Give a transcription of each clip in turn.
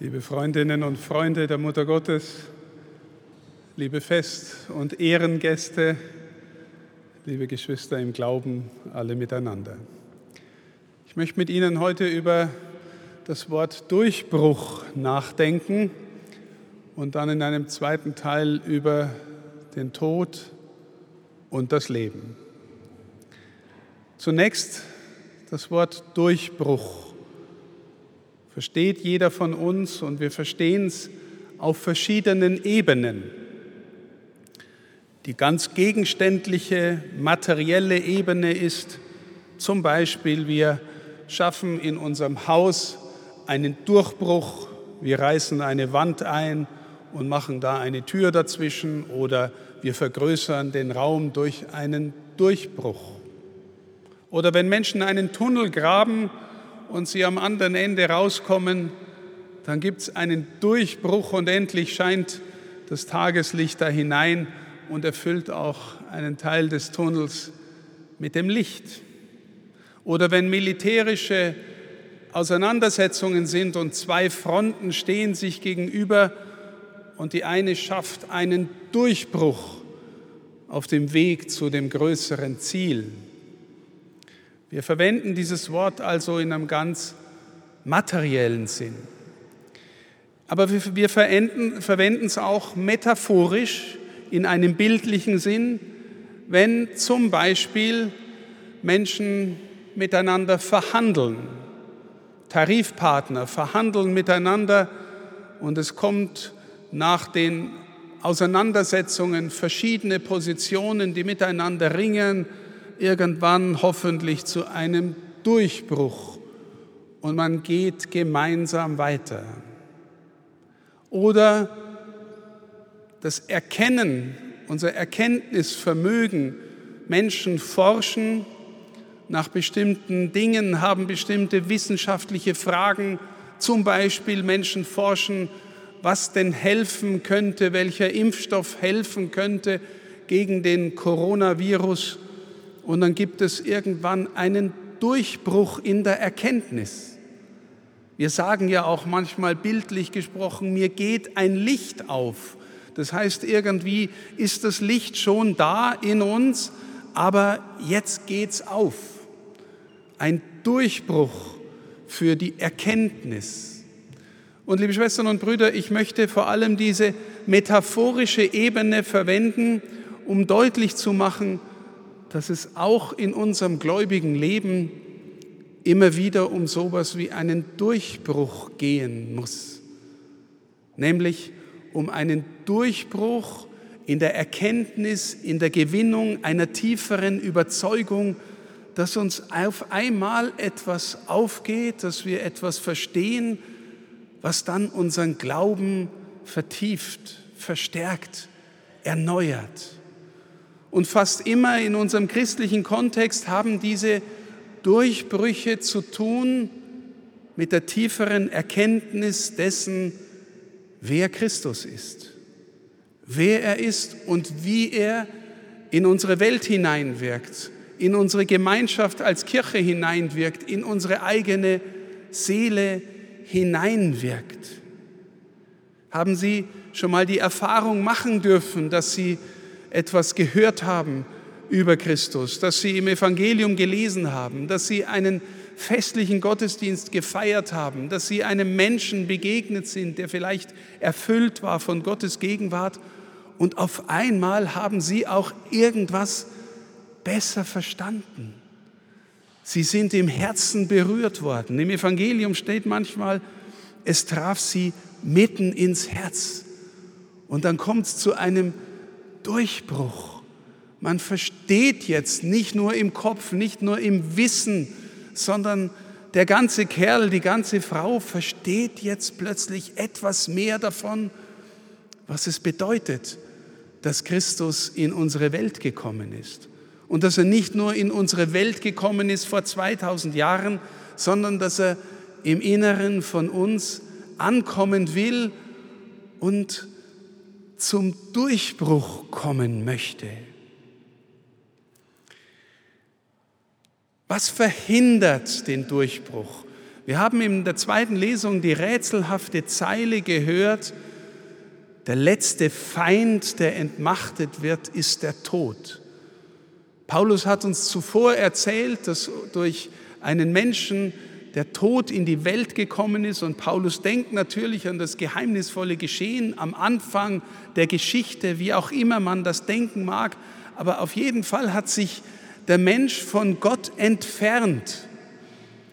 Liebe Freundinnen und Freunde der Mutter Gottes, liebe Fest- und Ehrengäste, liebe Geschwister im Glauben, alle miteinander. Ich möchte mit Ihnen heute über das Wort Durchbruch nachdenken und dann in einem zweiten Teil über den Tod und das Leben. Zunächst das Wort Durchbruch versteht jeder von uns und wir verstehen es auf verschiedenen Ebenen. Die ganz gegenständliche, materielle Ebene ist zum Beispiel, wir schaffen in unserem Haus einen Durchbruch, wir reißen eine Wand ein und machen da eine Tür dazwischen oder wir vergrößern den Raum durch einen Durchbruch. Oder wenn Menschen einen Tunnel graben, und sie am anderen Ende rauskommen, dann gibt es einen Durchbruch und endlich scheint das Tageslicht da hinein und erfüllt auch einen Teil des Tunnels mit dem Licht. Oder wenn militärische Auseinandersetzungen sind und zwei Fronten stehen sich gegenüber und die eine schafft einen Durchbruch auf dem Weg zu dem größeren Ziel. Wir verwenden dieses Wort also in einem ganz materiellen Sinn. Aber wir verwenden es auch metaphorisch in einem bildlichen Sinn, wenn zum Beispiel Menschen miteinander verhandeln, Tarifpartner verhandeln miteinander und es kommt nach den Auseinandersetzungen verschiedene Positionen, die miteinander ringen, irgendwann hoffentlich zu einem Durchbruch und man geht gemeinsam weiter. Oder das Erkennen, unser Erkenntnisvermögen, Menschen forschen nach bestimmten Dingen, haben bestimmte wissenschaftliche Fragen, zum Beispiel Menschen forschen, was denn helfen könnte, welcher Impfstoff helfen könnte gegen den Coronavirus und dann gibt es irgendwann einen Durchbruch in der Erkenntnis. Wir sagen ja auch manchmal bildlich gesprochen, mir geht ein Licht auf. Das heißt, irgendwie ist das Licht schon da in uns, aber jetzt geht's auf. Ein Durchbruch für die Erkenntnis. Und liebe Schwestern und Brüder, ich möchte vor allem diese metaphorische Ebene verwenden, um deutlich zu machen, dass es auch in unserem gläubigen Leben immer wieder um sowas wie einen Durchbruch gehen muss. Nämlich um einen Durchbruch in der Erkenntnis, in der Gewinnung einer tieferen Überzeugung, dass uns auf einmal etwas aufgeht, dass wir etwas verstehen, was dann unseren Glauben vertieft, verstärkt, erneuert. Und fast immer in unserem christlichen Kontext haben diese Durchbrüche zu tun mit der tieferen Erkenntnis dessen, wer Christus ist, wer er ist und wie er in unsere Welt hineinwirkt, in unsere Gemeinschaft als Kirche hineinwirkt, in unsere eigene Seele hineinwirkt. Haben Sie schon mal die Erfahrung machen dürfen, dass Sie etwas gehört haben über Christus, dass sie im Evangelium gelesen haben, dass sie einen festlichen Gottesdienst gefeiert haben, dass sie einem Menschen begegnet sind, der vielleicht erfüllt war von Gottes Gegenwart und auf einmal haben sie auch irgendwas besser verstanden. Sie sind im Herzen berührt worden. Im Evangelium steht manchmal, es traf sie mitten ins Herz. Und dann kommt es zu einem Durchbruch. Man versteht jetzt nicht nur im Kopf, nicht nur im Wissen, sondern der ganze Kerl, die ganze Frau versteht jetzt plötzlich etwas mehr davon, was es bedeutet, dass Christus in unsere Welt gekommen ist. Und dass er nicht nur in unsere Welt gekommen ist vor 2000 Jahren, sondern dass er im Inneren von uns ankommen will und zum Durchbruch kommen möchte. Was verhindert den Durchbruch? Wir haben in der zweiten Lesung die rätselhafte Zeile gehört, der letzte Feind, der entmachtet wird, ist der Tod. Paulus hat uns zuvor erzählt, dass durch einen Menschen der Tod in die Welt gekommen ist und Paulus denkt natürlich an das geheimnisvolle Geschehen am Anfang der Geschichte, wie auch immer man das denken mag, aber auf jeden Fall hat sich der Mensch von Gott entfernt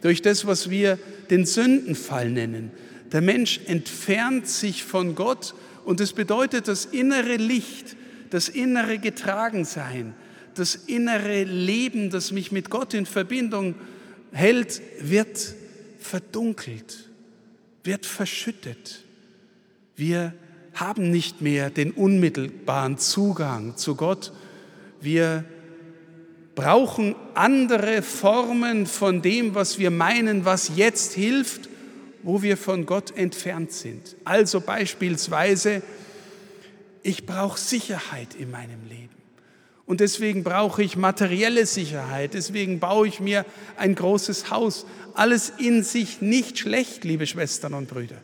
durch das, was wir den Sündenfall nennen. Der Mensch entfernt sich von Gott und es bedeutet das innere Licht, das innere Getragensein, das innere Leben, das mich mit Gott in Verbindung hält, wird verdunkelt, wird verschüttet. Wir haben nicht mehr den unmittelbaren Zugang zu Gott. Wir brauchen andere Formen von dem, was wir meinen, was jetzt hilft wo wir von Gott entfernt sind. Also beispielsweise, ich brauche Sicherheit in meinem Leben. Und deswegen brauche ich materielle Sicherheit. Deswegen baue ich mir ein großes Haus. Alles in sich nicht schlecht, liebe Schwestern und Brüder.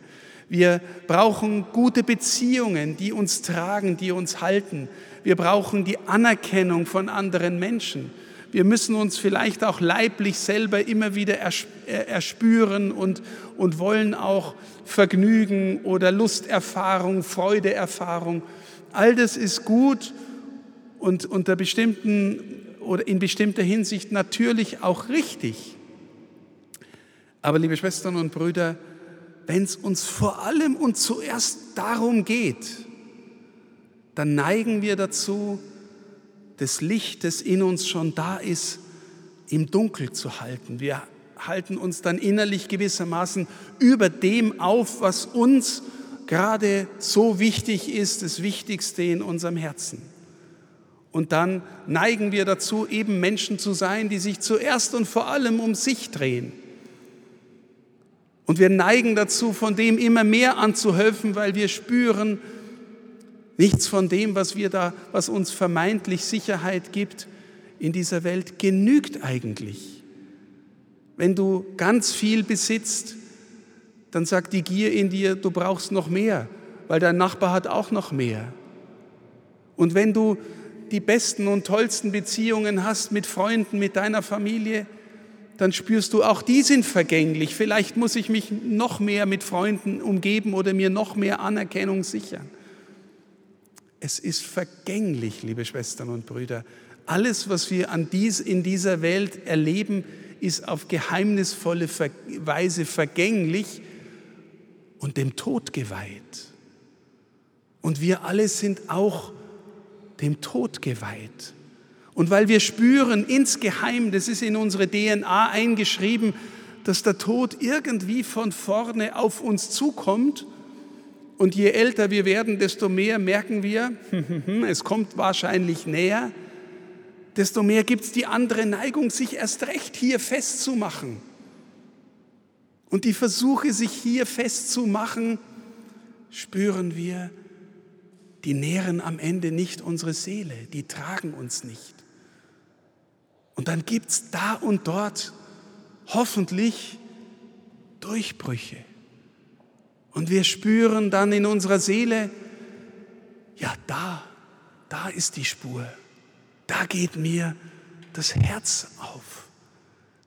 Wir brauchen gute Beziehungen, die uns tragen, die uns halten. Wir brauchen die Anerkennung von anderen Menschen. Wir müssen uns vielleicht auch leiblich selber immer wieder erspüren und, und wollen auch Vergnügen oder Lusterfahrung, Freudeerfahrung. All das ist gut und unter bestimmten oder in bestimmter Hinsicht natürlich auch richtig. Aber liebe Schwestern und Brüder, wenn es uns vor allem und zuerst darum geht, dann neigen wir dazu, das Licht, das in uns schon da ist, im Dunkel zu halten. Wir halten uns dann innerlich gewissermaßen über dem auf, was uns gerade so wichtig ist, das Wichtigste in unserem Herzen. Und dann neigen wir dazu, eben Menschen zu sein, die sich zuerst und vor allem um sich drehen. Und wir neigen dazu, von dem immer mehr anzuhelfen, weil wir spüren, Nichts von dem, was wir da, was uns vermeintlich Sicherheit gibt in dieser Welt, genügt eigentlich. Wenn du ganz viel besitzt, dann sagt die Gier in dir, du brauchst noch mehr, weil dein Nachbar hat auch noch mehr. Und wenn du die besten und tollsten Beziehungen hast mit Freunden, mit deiner Familie, dann spürst du, auch die sind vergänglich. Vielleicht muss ich mich noch mehr mit Freunden umgeben oder mir noch mehr Anerkennung sichern. Es ist vergänglich, liebe Schwestern und Brüder. Alles, was wir an dies, in dieser Welt erleben, ist auf geheimnisvolle Weise vergänglich und dem Tod geweiht. Und wir alle sind auch dem Tod geweiht. Und weil wir spüren insgeheim, das ist in unsere DNA eingeschrieben, dass der Tod irgendwie von vorne auf uns zukommt und je älter wir werden, desto mehr merken wir, es kommt wahrscheinlich näher, desto mehr gibt es die andere Neigung, sich erst recht hier festzumachen. Und die Versuche, sich hier festzumachen, spüren wir, die nähren am Ende nicht unsere Seele, die tragen uns nicht. Und dann gibt es da und dort hoffentlich Durchbrüche. Und wir spüren dann in unserer Seele, ja, da, da ist die Spur. Da geht mir das Herz auf.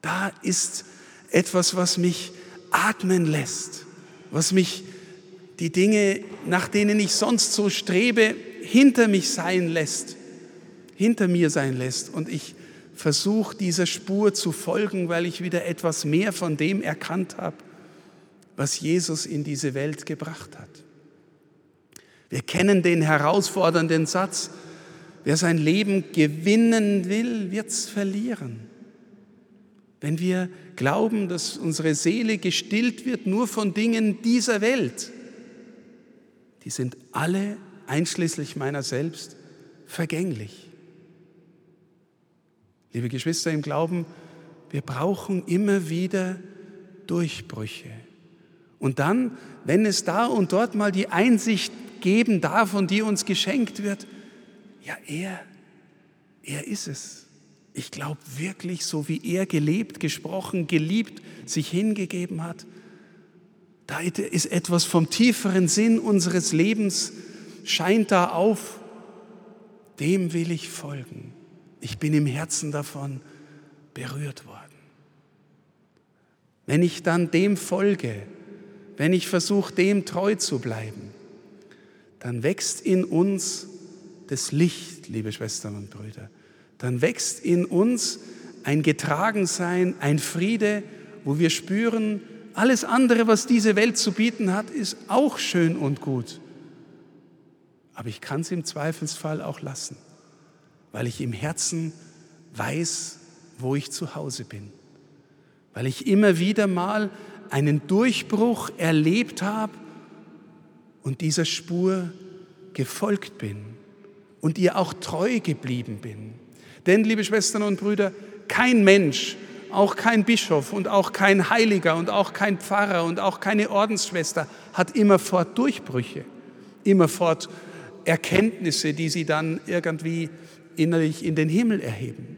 Da ist etwas, was mich atmen lässt, was mich die Dinge, nach denen ich sonst so strebe, hinter mich sein lässt, hinter mir sein lässt. Und ich versuche dieser Spur zu folgen, weil ich wieder etwas mehr von dem erkannt habe, was Jesus in diese Welt gebracht hat. Wir kennen den herausfordernden Satz, wer sein Leben gewinnen will, wird es verlieren. Wenn wir glauben, dass unsere Seele gestillt wird nur von Dingen dieser Welt, die sind alle, einschließlich meiner selbst, vergänglich. Liebe Geschwister im Glauben, wir brauchen immer wieder Durchbrüche. Und dann, wenn es da und dort mal die Einsicht geben darf und die uns geschenkt wird, ja, er, er ist es. Ich glaube wirklich, so wie er gelebt, gesprochen, geliebt, sich hingegeben hat, da ist etwas vom tieferen Sinn unseres Lebens, scheint da auf. Dem will ich folgen. Ich bin im Herzen davon berührt worden. Wenn ich dann dem folge, wenn ich versuche, dem treu zu bleiben, dann wächst in uns das Licht, liebe Schwestern und Brüder. Dann wächst in uns ein Getragensein, ein Friede, wo wir spüren, alles andere, was diese Welt zu bieten hat, ist auch schön und gut. Aber ich kann es im Zweifelsfall auch lassen, weil ich im Herzen weiß, wo ich zu Hause bin. Weil ich immer wieder mal einen Durchbruch erlebt habe und dieser Spur gefolgt bin und ihr auch treu geblieben bin. Denn, liebe Schwestern und Brüder, kein Mensch, auch kein Bischof und auch kein Heiliger und auch kein Pfarrer und auch keine Ordensschwester hat immerfort Durchbrüche, immerfort Erkenntnisse, die sie dann irgendwie innerlich in den Himmel erheben.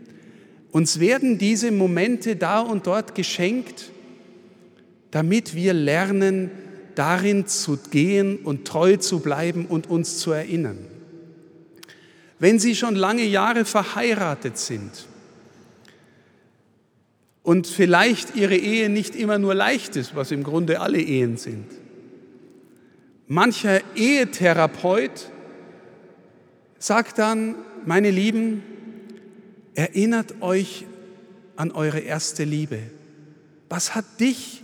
Uns werden diese Momente da und dort geschenkt, damit wir lernen, darin zu gehen und treu zu bleiben und uns zu erinnern. Wenn Sie schon lange Jahre verheiratet sind und vielleicht Ihre Ehe nicht immer nur leicht ist, was im Grunde alle Ehen sind, mancher Ehetherapeut sagt dann, meine Lieben, erinnert euch an eure erste Liebe. Was hat dich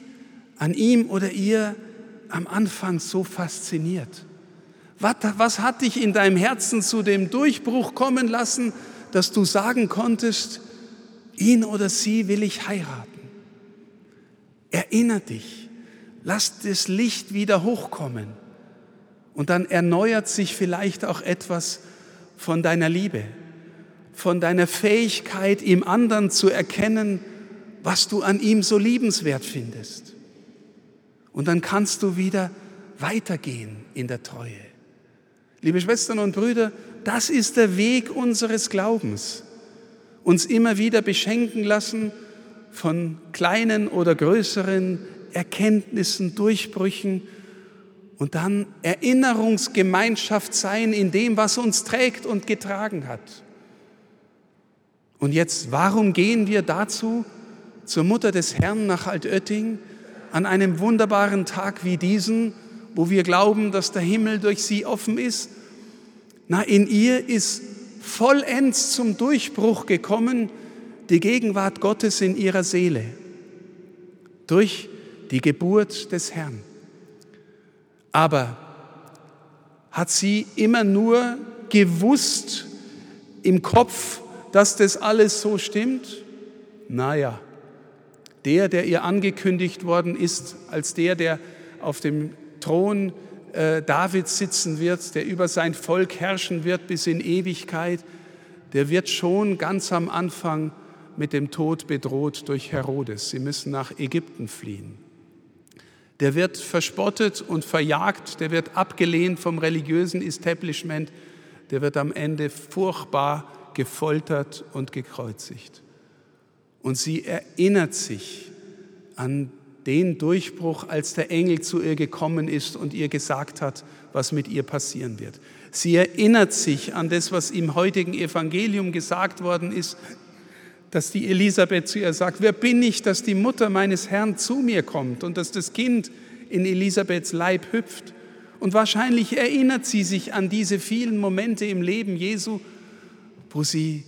an ihm oder ihr am Anfang so fasziniert? Was, was hat dich in deinem Herzen zu dem Durchbruch kommen lassen, dass du sagen konntest, ihn oder sie will ich heiraten? Erinner dich, lass das Licht wieder hochkommen und dann erneuert sich vielleicht auch etwas von deiner Liebe, von deiner Fähigkeit, im anderen zu erkennen, was du an ihm so liebenswert findest. Und dann kannst du wieder weitergehen in der Treue. Liebe Schwestern und Brüder, das ist der Weg unseres Glaubens. Uns immer wieder beschenken lassen von kleinen oder größeren Erkenntnissen, Durchbrüchen und dann Erinnerungsgemeinschaft sein in dem, was uns trägt und getragen hat. Und jetzt, warum gehen wir dazu zur Mutter des Herrn nach Altötting? an einem wunderbaren Tag wie diesen, wo wir glauben, dass der Himmel durch sie offen ist? Na, in ihr ist vollends zum Durchbruch gekommen die Gegenwart Gottes in ihrer Seele durch die Geburt des Herrn. Aber hat sie immer nur gewusst im Kopf, dass das alles so stimmt? Naja, der, der ihr angekündigt worden ist, als der, der auf dem Thron äh, Davids sitzen wird, der über sein Volk herrschen wird bis in Ewigkeit, der wird schon ganz am Anfang mit dem Tod bedroht durch Herodes. Sie müssen nach Ägypten fliehen. Der wird verspottet und verjagt, der wird abgelehnt vom religiösen Establishment, der wird am Ende furchtbar gefoltert und gekreuzigt. Und sie erinnert sich an den Durchbruch, als der Engel zu ihr gekommen ist und ihr gesagt hat, was mit ihr passieren wird. Sie erinnert sich an das, was im heutigen Evangelium gesagt worden ist, dass die Elisabeth zu ihr sagt, wer bin ich, dass die Mutter meines Herrn zu mir kommt und dass das Kind in Elisabeths Leib hüpft. Und wahrscheinlich erinnert sie sich an diese vielen Momente im Leben Jesu, wo sie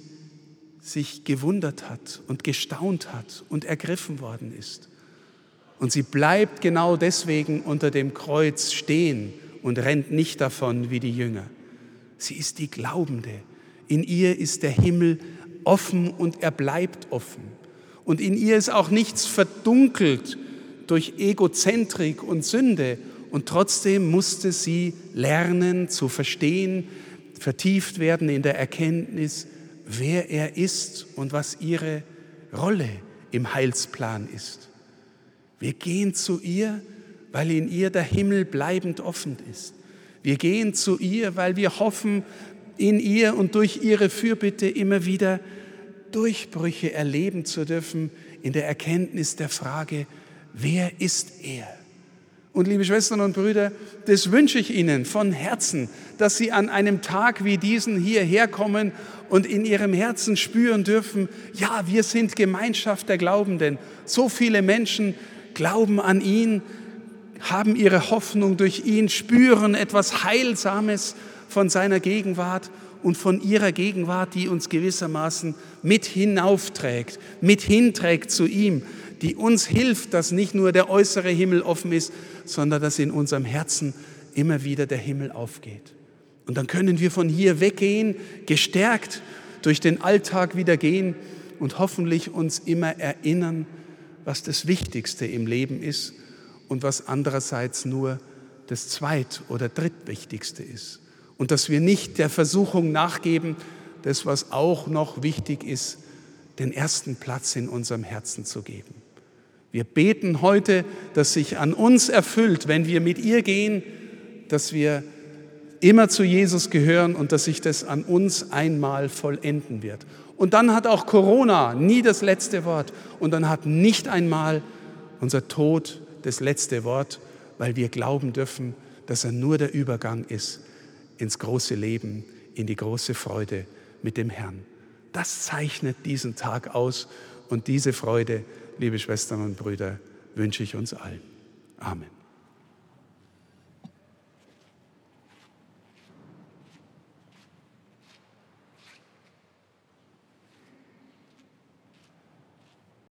sich gewundert hat und gestaunt hat und ergriffen worden ist. Und sie bleibt genau deswegen unter dem Kreuz stehen und rennt nicht davon wie die Jünger. Sie ist die Glaubende. In ihr ist der Himmel offen und er bleibt offen. Und in ihr ist auch nichts verdunkelt durch Egozentrik und Sünde. Und trotzdem musste sie lernen zu verstehen, vertieft werden in der Erkenntnis, wer er ist und was ihre Rolle im Heilsplan ist. Wir gehen zu ihr, weil in ihr der Himmel bleibend offen ist. Wir gehen zu ihr, weil wir hoffen, in ihr und durch ihre Fürbitte immer wieder Durchbrüche erleben zu dürfen in der Erkenntnis der Frage, wer ist er? Und liebe Schwestern und Brüder, das wünsche ich Ihnen von Herzen, dass Sie an einem Tag wie diesen hierher kommen und in Ihrem Herzen spüren dürfen, ja, wir sind Gemeinschaft der Glaubenden. So viele Menschen glauben an ihn, haben ihre Hoffnung durch ihn, spüren etwas Heilsames von seiner Gegenwart und von ihrer Gegenwart, die uns gewissermaßen mit hinaufträgt, mit hinträgt zu ihm, die uns hilft, dass nicht nur der äußere Himmel offen ist, sondern dass in unserem Herzen immer wieder der Himmel aufgeht. Und dann können wir von hier weggehen, gestärkt durch den Alltag wieder gehen und hoffentlich uns immer erinnern, was das Wichtigste im Leben ist und was andererseits nur das Zweit- oder Drittwichtigste ist. Und dass wir nicht der Versuchung nachgeben, das, was auch noch wichtig ist, den ersten Platz in unserem Herzen zu geben. Wir beten heute, dass sich an uns erfüllt, wenn wir mit ihr gehen, dass wir immer zu Jesus gehören und dass sich das an uns einmal vollenden wird. Und dann hat auch Corona nie das letzte Wort und dann hat nicht einmal unser Tod das letzte Wort, weil wir glauben dürfen, dass er nur der Übergang ist ins große Leben, in die große Freude mit dem Herrn. Das zeichnet diesen Tag aus und diese Freude liebe Schwestern und Brüder, wünsche ich uns allen. Amen.